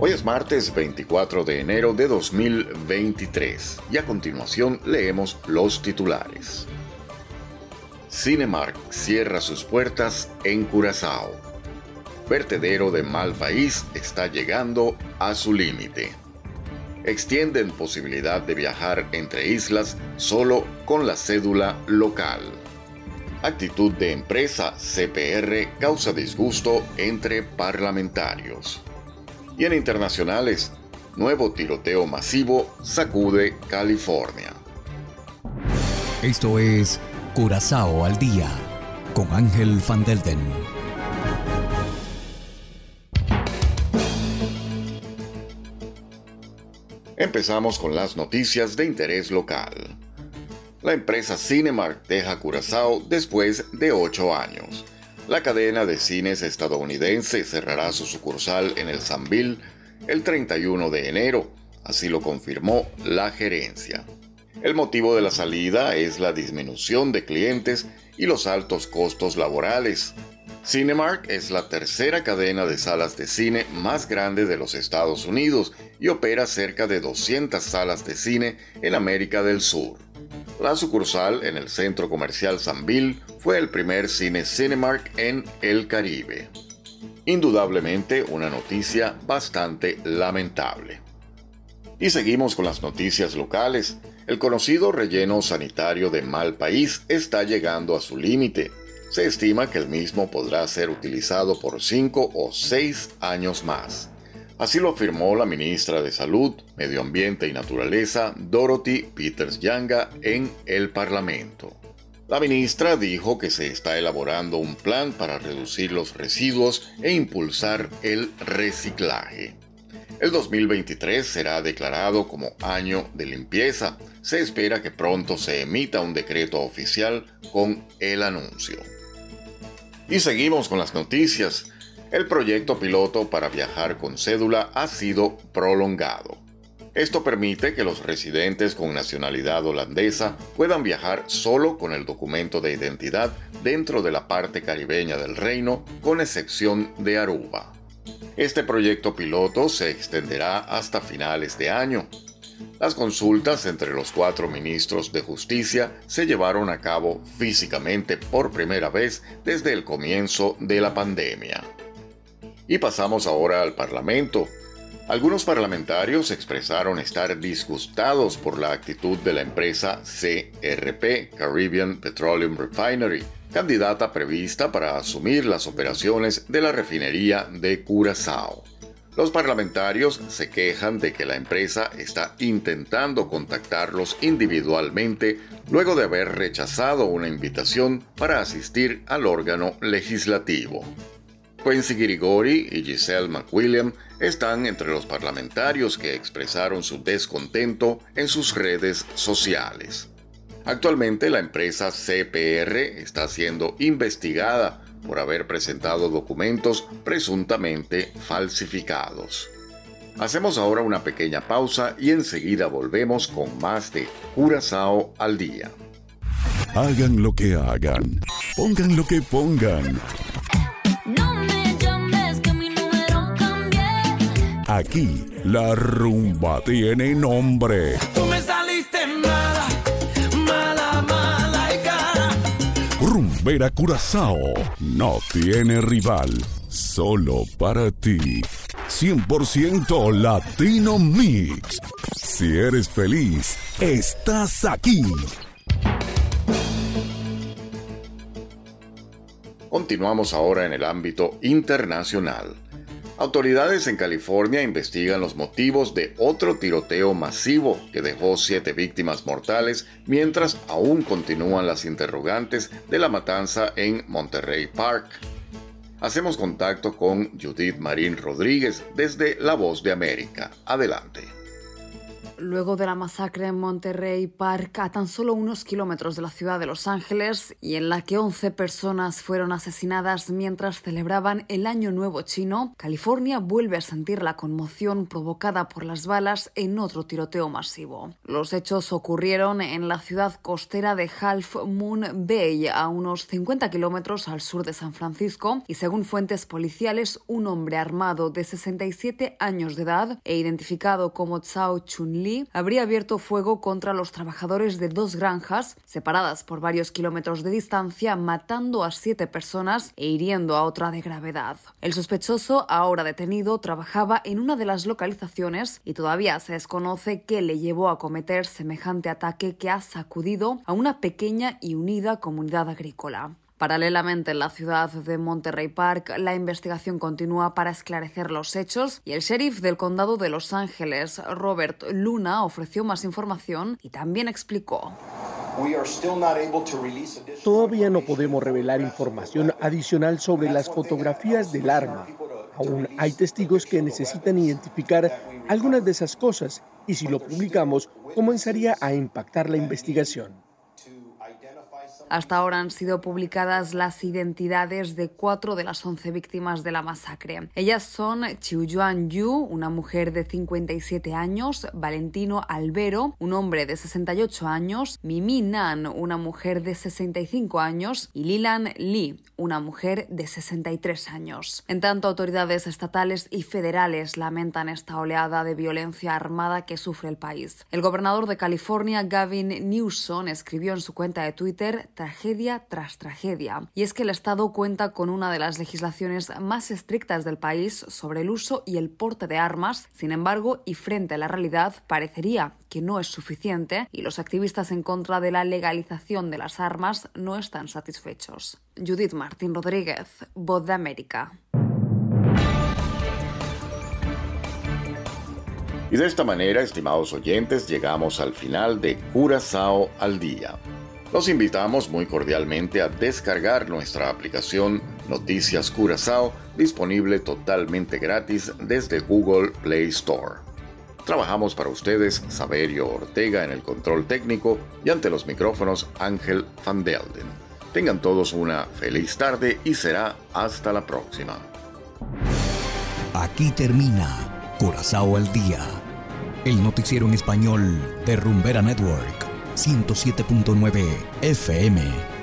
Hoy es martes 24 de enero de 2023 y a continuación leemos los titulares. Cinemark cierra sus puertas en Curazao. Vertedero de Malpaís está llegando a su límite. Extienden posibilidad de viajar entre islas solo con la cédula local. Actitud de empresa CPR causa disgusto entre parlamentarios. Y en internacionales, nuevo tiroteo masivo sacude California. Esto es Curazao al día con Ángel Van Delden. Empezamos con las noticias de interés local. La empresa Cinemark deja Curazao después de ocho años. La cadena de cines estadounidense cerrará su sucursal en el Sanville el 31 de enero, así lo confirmó la gerencia. El motivo de la salida es la disminución de clientes y los altos costos laborales. Cinemark es la tercera cadena de salas de cine más grande de los Estados Unidos y opera cerca de 200 salas de cine en América del Sur. La sucursal en el centro comercial Sanville fue el primer cine Cinemark en el Caribe. Indudablemente una noticia bastante lamentable. Y seguimos con las noticias locales. El conocido relleno sanitario de Malpaís está llegando a su límite. Se estima que el mismo podrá ser utilizado por 5 o 6 años más. Así lo afirmó la ministra de Salud, Medio Ambiente y Naturaleza, Dorothy Peters Yanga, en el Parlamento. La ministra dijo que se está elaborando un plan para reducir los residuos e impulsar el reciclaje. El 2023 será declarado como año de limpieza. Se espera que pronto se emita un decreto oficial con el anuncio. Y seguimos con las noticias. El proyecto piloto para viajar con cédula ha sido prolongado. Esto permite que los residentes con nacionalidad holandesa puedan viajar solo con el documento de identidad dentro de la parte caribeña del reino, con excepción de Aruba. Este proyecto piloto se extenderá hasta finales de año. Las consultas entre los cuatro ministros de justicia se llevaron a cabo físicamente por primera vez desde el comienzo de la pandemia. Y pasamos ahora al Parlamento. Algunos parlamentarios expresaron estar disgustados por la actitud de la empresa CRP, Caribbean Petroleum Refinery, candidata prevista para asumir las operaciones de la refinería de Curazao. Los parlamentarios se quejan de que la empresa está intentando contactarlos individualmente luego de haber rechazado una invitación para asistir al órgano legislativo. Quincy Girigori y Giselle McWilliam están entre los parlamentarios que expresaron su descontento en sus redes sociales. Actualmente la empresa CPR está siendo investigada por haber presentado documentos presuntamente falsificados. Hacemos ahora una pequeña pausa y enseguida volvemos con más de Curazao al día. Hagan lo que hagan, pongan lo que pongan. Aquí la rumba tiene nombre. Rumbera Curazao no tiene rival, solo para ti. 100% Latino Mix. Si eres feliz, estás aquí. Continuamos ahora en el ámbito internacional. Autoridades en California investigan los motivos de otro tiroteo masivo que dejó siete víctimas mortales mientras aún continúan las interrogantes de la matanza en Monterrey Park. Hacemos contacto con Judith Marín Rodríguez desde La Voz de América. Adelante. Luego de la masacre en Monterrey Park, a tan solo unos kilómetros de la ciudad de Los Ángeles, y en la que 11 personas fueron asesinadas mientras celebraban el Año Nuevo chino, California vuelve a sentir la conmoción provocada por las balas en otro tiroteo masivo. Los hechos ocurrieron en la ciudad costera de Half Moon Bay, a unos 50 kilómetros al sur de San Francisco, y según fuentes policiales, un hombre armado de 67 años de edad e identificado como Zhao Chun habría abierto fuego contra los trabajadores de dos granjas separadas por varios kilómetros de distancia, matando a siete personas e hiriendo a otra de gravedad. El sospechoso, ahora detenido, trabajaba en una de las localizaciones y todavía se desconoce qué le llevó a cometer semejante ataque que ha sacudido a una pequeña y unida comunidad agrícola. Paralelamente, en la ciudad de Monterrey Park, la investigación continúa para esclarecer los hechos y el sheriff del condado de Los Ángeles, Robert Luna, ofreció más información y también explicó. Todavía no podemos revelar información adicional sobre las fotografías del arma. Aún hay testigos que necesitan identificar algunas de esas cosas y si lo publicamos comenzaría a impactar la investigación. Hasta ahora han sido publicadas las identidades de cuatro de las once víctimas de la masacre. Ellas son Chiu Yuan Yu, una mujer de 57 años, Valentino Albero, un hombre de 68 años, Mimi Nan, una mujer de 65 años, y Lilan Li, una mujer de 63 años. En tanto, autoridades estatales y federales lamentan esta oleada de violencia armada que sufre el país. El gobernador de California, Gavin Newsom, escribió en su cuenta de Twitter tragedia tras tragedia. Y es que el Estado cuenta con una de las legislaciones más estrictas del país sobre el uso y el porte de armas. Sin embargo, y frente a la realidad, parecería que no es suficiente y los activistas en contra de la legalización de las armas no están satisfechos. Judith Martín Rodríguez, Voz de América. Y de esta manera, estimados oyentes, llegamos al final de Curazao al Día. Los invitamos muy cordialmente a descargar nuestra aplicación Noticias Curazao, disponible totalmente gratis desde Google Play Store. Trabajamos para ustedes Saberio Ortega en el control técnico y ante los micrófonos Ángel Van Delden. Tengan todos una feliz tarde y será hasta la próxima. Aquí termina Curazao al Día, el noticiero en español de Rumbera Network. 107.9 FM.